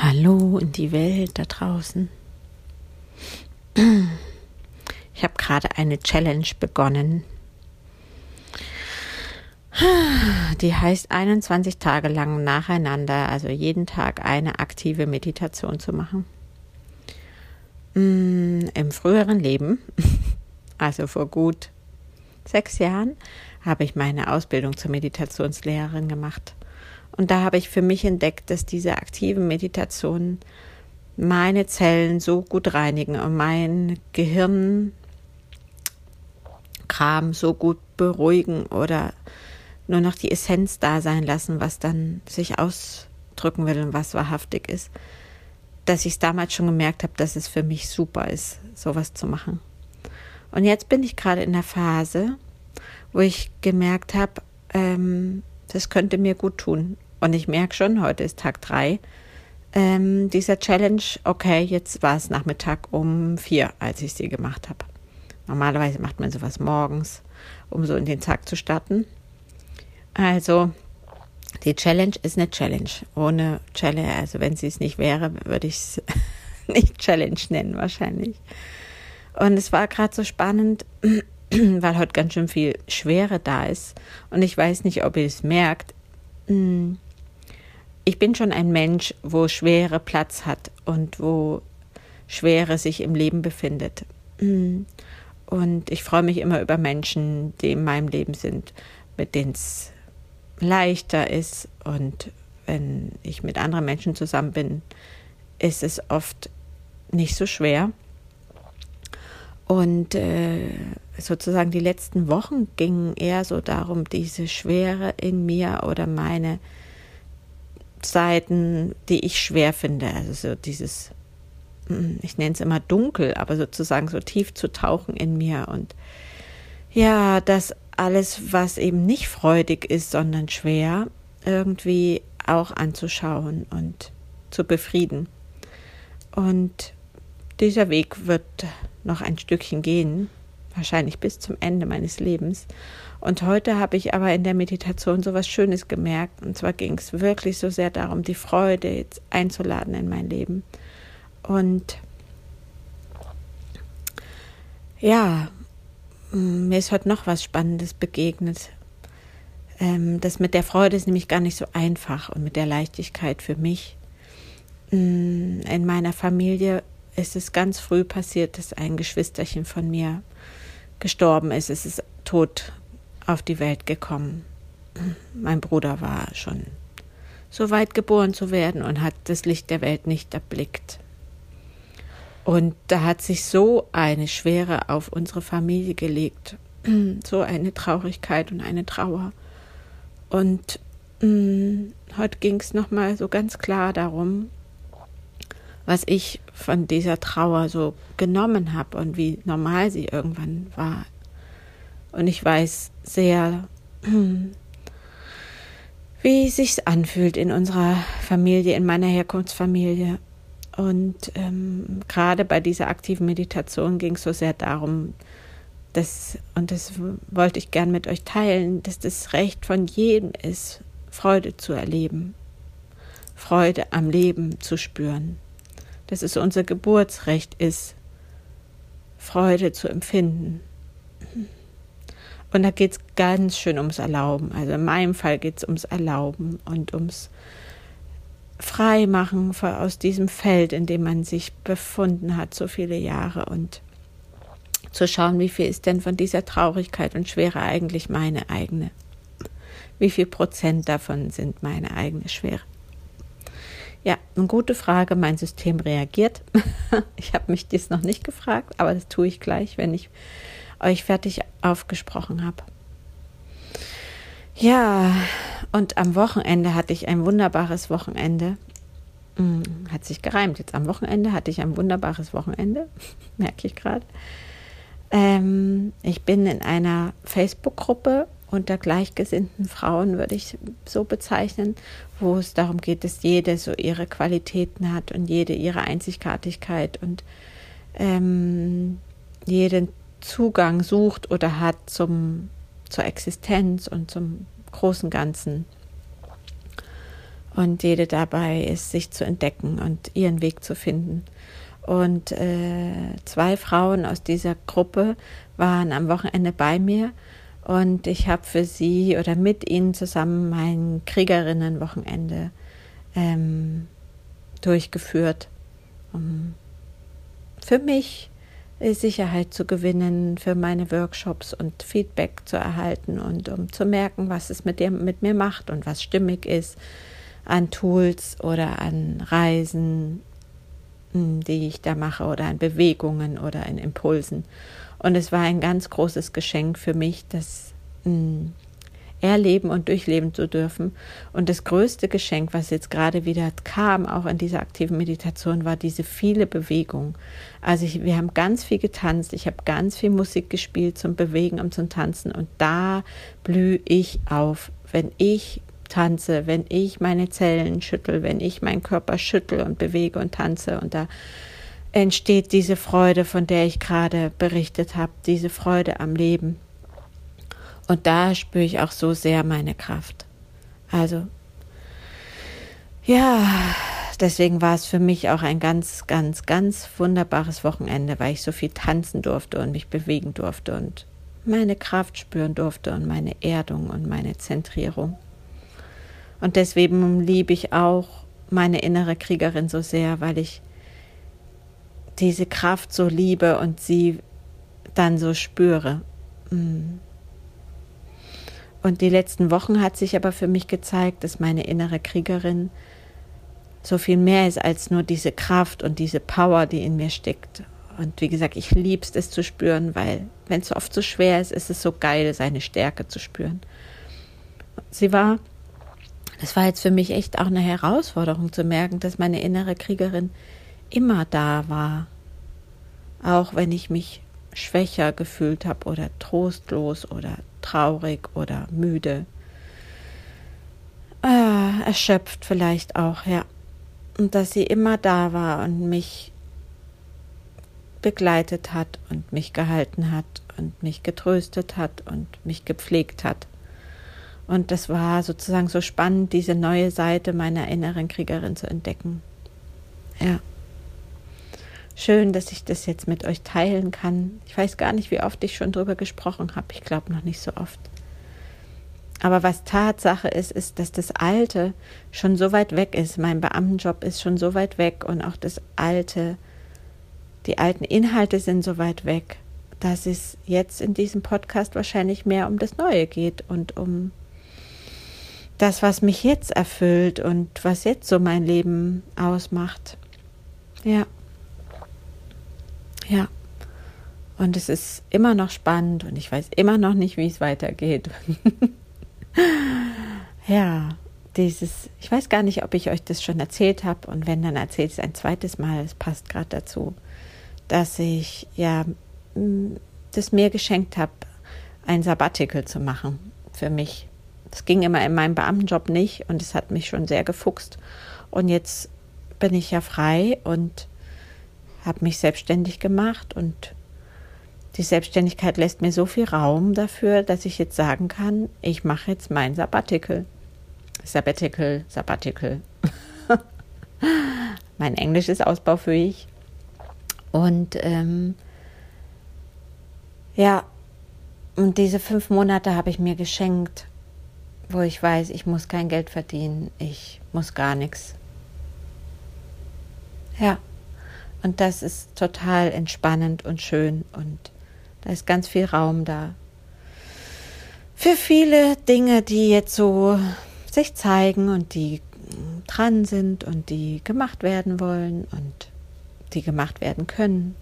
Hallo in die Welt da draußen. Ich habe gerade eine Challenge begonnen. Die heißt 21 Tage lang nacheinander, also jeden Tag eine aktive Meditation zu machen. Mm, Im früheren Leben, also vor gut sechs Jahren, habe ich meine Ausbildung zur Meditationslehrerin gemacht. Und da habe ich für mich entdeckt, dass diese aktiven Meditationen meine Zellen so gut reinigen und mein Gehirnkram so gut beruhigen oder nur noch die Essenz da sein lassen, was dann sich ausdrücken will und was wahrhaftig ist, dass ich es damals schon gemerkt habe, dass es für mich super ist, sowas zu machen. Und jetzt bin ich gerade in der Phase, wo ich gemerkt habe, ähm, das könnte mir gut tun. Und ich merke schon, heute ist Tag drei ähm, dieser Challenge. Okay, jetzt war es Nachmittag um vier, als ich sie gemacht habe. Normalerweise macht man sowas morgens, um so in den Tag zu starten. Also, die Challenge ist eine Challenge. Ohne Challenge, also wenn sie es nicht wäre, würde ich es nicht Challenge nennen wahrscheinlich. Und es war gerade so spannend, weil heute ganz schön viel Schwere da ist. Und ich weiß nicht, ob ihr es merkt. Hm, ich bin schon ein Mensch, wo Schwere Platz hat und wo Schwere sich im Leben befindet. Mm. Und ich freue mich immer über Menschen, die in meinem Leben sind, mit denen es leichter ist. Und wenn ich mit anderen Menschen zusammen bin, ist es oft nicht so schwer. Und äh, sozusagen die letzten Wochen gingen eher so darum, diese Schwere in mir oder meine Seiten, die ich schwer finde. Also so dieses, hm, ich nenne es immer dunkel, aber sozusagen so tief zu tauchen in mir und ja, das alles, was eben nicht freudig ist, sondern schwer, irgendwie auch anzuschauen und zu befrieden. Und dieser Weg wird noch ein Stückchen gehen, wahrscheinlich bis zum Ende meines Lebens. Und heute habe ich aber in der Meditation so was Schönes gemerkt. Und zwar ging es wirklich so sehr darum, die Freude jetzt einzuladen in mein Leben. Und ja, mir ist heute noch was Spannendes begegnet. Ähm, das mit der Freude ist nämlich gar nicht so einfach und mit der Leichtigkeit für mich. In meiner Familie ist es ganz früh passiert, dass ein Geschwisterchen von mir gestorben ist. Es ist tot auf die Welt gekommen. Mein Bruder war schon so weit geboren zu werden und hat das Licht der Welt nicht erblickt. Und da hat sich so eine Schwere auf unsere Familie gelegt, so eine Traurigkeit und eine Trauer. Und mh, mm, heute ging es nochmal so ganz klar darum, was ich von dieser Trauer so genommen habe und wie normal sie irgendwann war. Und ich weiß sehr, wie sich's anfühlt in unserer Familie, in meiner Herkunftsfamilie. Und ähm, gerade bei dieser aktiven Meditation ging es so sehr darum, dass, und das wollte ich gern mit euch teilen, dass das Recht von jedem ist, Freude zu erleben, Freude am Leben zu spüren dass es unser Geburtsrecht ist, Freude zu empfinden. Und da geht es ganz schön ums Erlauben. Also in meinem Fall geht es ums Erlauben und ums Freimachen aus diesem Feld, in dem man sich befunden hat, so viele Jahre und zu schauen, wie viel ist denn von dieser Traurigkeit und Schwere eigentlich meine eigene. Wie viel Prozent davon sind meine eigene Schwere? Ja, eine gute Frage. Mein System reagiert. ich habe mich dies noch nicht gefragt, aber das tue ich gleich, wenn ich euch fertig aufgesprochen habe. Ja, und am Wochenende hatte ich ein wunderbares Wochenende. Hm, hat sich gereimt. Jetzt am Wochenende hatte ich ein wunderbares Wochenende, merke ich gerade. Ähm, ich bin in einer Facebook-Gruppe unter gleichgesinnten Frauen, würde ich so bezeichnen, wo es darum geht, dass jede so ihre Qualitäten hat und jede ihre Einzigartigkeit und ähm, jeden Zugang sucht oder hat zum, zur Existenz und zum großen Ganzen. und jede dabei ist, sich zu entdecken und ihren Weg zu finden. Und äh, zwei Frauen aus dieser Gruppe waren am Wochenende bei mir und ich habe für sie oder mit ihnen zusammen mein Kriegerinnenwochenende ähm, durchgeführt, um für mich Sicherheit zu gewinnen für meine Workshops und Feedback zu erhalten und um zu merken, was es mit, dir, mit mir macht und was stimmig ist an Tools oder an Reisen, hm, die ich da mache oder an Bewegungen oder an Impulsen. Und es war ein ganz großes Geschenk für mich, das mh, hm, erleben und durchleben zu dürfen. Und das größte Geschenk, was jetzt gerade wieder kam, auch in dieser aktiven Meditation, war diese viele Bewegung. Also ich, wir haben ganz viel getanzt, ich habe ganz viel Musik gespielt zum Bewegen und zum Tanzen und da blühe ich auf. Wenn ich tanze, wenn ich meine Zellen schüttel, wenn ich meinen Körper schüttel und bewege und tanze und da entsteht diese Freude, von der ich gerade berichtet habe, diese Freude am Leben. Und da spüre ich auch so sehr meine Kraft. Also, ja, deswegen war es für mich auch ein ganz, ganz, ganz wunderbares Wochenende, weil ich so viel tanzen durfte und mich bewegen durfte und meine Kraft spüren durfte und meine Erdung und meine Zentrierung. Und deswegen liebe ich auch meine innere Kriegerin so sehr, weil ich diese Kraft so liebe und sie dann so spüre. Mm. Und die letzten Wochen hat sich aber für mich gezeigt, dass meine innere Kriegerin so viel mehr ist als nur diese Kraft und diese Power, die in mir steckt. Und wie gesagt, ich lieb's es zu spüren, weil wenn es oft so schwer ist, ist es so geil, seine Stärke zu spüren. Sie war das war jetzt für mich echt auch eine Herausforderung zu merken, dass meine innere Kriegerin immer da war. Auch wenn ich mich schwächer gefühlt habe oder trostlos oder traurig oder müde. Äh, erschöpft vielleicht auch, ja. Und dass sie immer da war und mich begleitet hat und mich gehalten hat und mich getröstet hat und mich gepflegt hat. Und das war sozusagen so spannend, diese neue Seite meiner inneren Kriegerin zu entdecken. Ja. Schön, dass ich das jetzt mit euch teilen kann. Ich weiß gar nicht, wie oft ich schon drüber gesprochen habe. Ich glaube noch nicht so oft. Aber was Tatsache ist, ist, dass das Alte schon so weit weg ist. Mein Beamtenjob ist schon so weit weg und auch das Alte, die alten Inhalte sind so weit weg, dass es jetzt in diesem Podcast wahrscheinlich mehr um das Neue geht und um das, was mich jetzt erfüllt und was jetzt so mein Leben ausmacht. Ja. Ja. Und es ist immer noch spannend und ich weiß immer noch nicht, wie es weitergeht. ja, dieses, ich weiß gar nicht, ob ich euch das schon erzählt habe und wenn, dann erzählt es ein zweites Mal, es passt gerade dazu, dass ich ja das mir geschenkt habe, ein Sabbatical zu machen für mich das ging immer in meinem Beamtenjob nicht und es hat mich schon sehr gefuchst. Und jetzt bin ich ja frei und habe mich selbstständig gemacht und die Selbstständigkeit lässt mir so viel Raum dafür, dass ich jetzt sagen kann, ich mache jetzt mein Sabbatical. Sabbatical, Sabbatical. mein Englisch ist ausbaufähig. Und ähm, ja, und diese fünf Monate habe ich mir geschenkt wo ich weiß, ich muss kein Geld verdienen, ich muss gar nichts. Ja, und das ist total entspannend und schön und da ist ganz viel Raum da. Für viele Dinge, die jetzt so sich zeigen und die dran sind und die gemacht werden wollen und die gemacht werden können.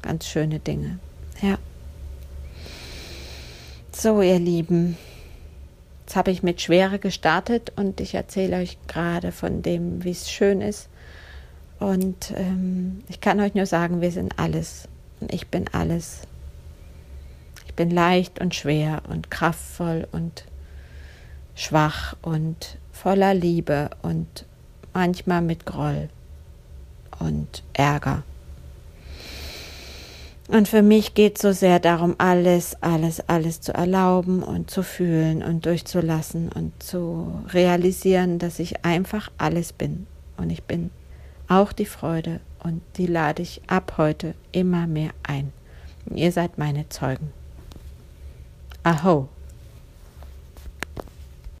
Ganz schöne Dinge. Ja. So, ihr Lieben, Jetzt habe ich mit Schwere gestartet und ich erzähle euch gerade von dem, wie es schön ist. Und ähm, ich kann euch nur sagen, wir sind alles. Und ich bin alles. Ich bin leicht und schwer und kraftvoll und schwach und voller Liebe und manchmal mit Groll und Ärger. Und für mich geht es so sehr darum, alles, alles, alles zu erlauben und zu fühlen und durchzulassen und zu realisieren, dass ich einfach alles bin. Und ich bin auch die Freude und die lade ich ab heute immer mehr ein. Ihr seid meine Zeugen. Aho.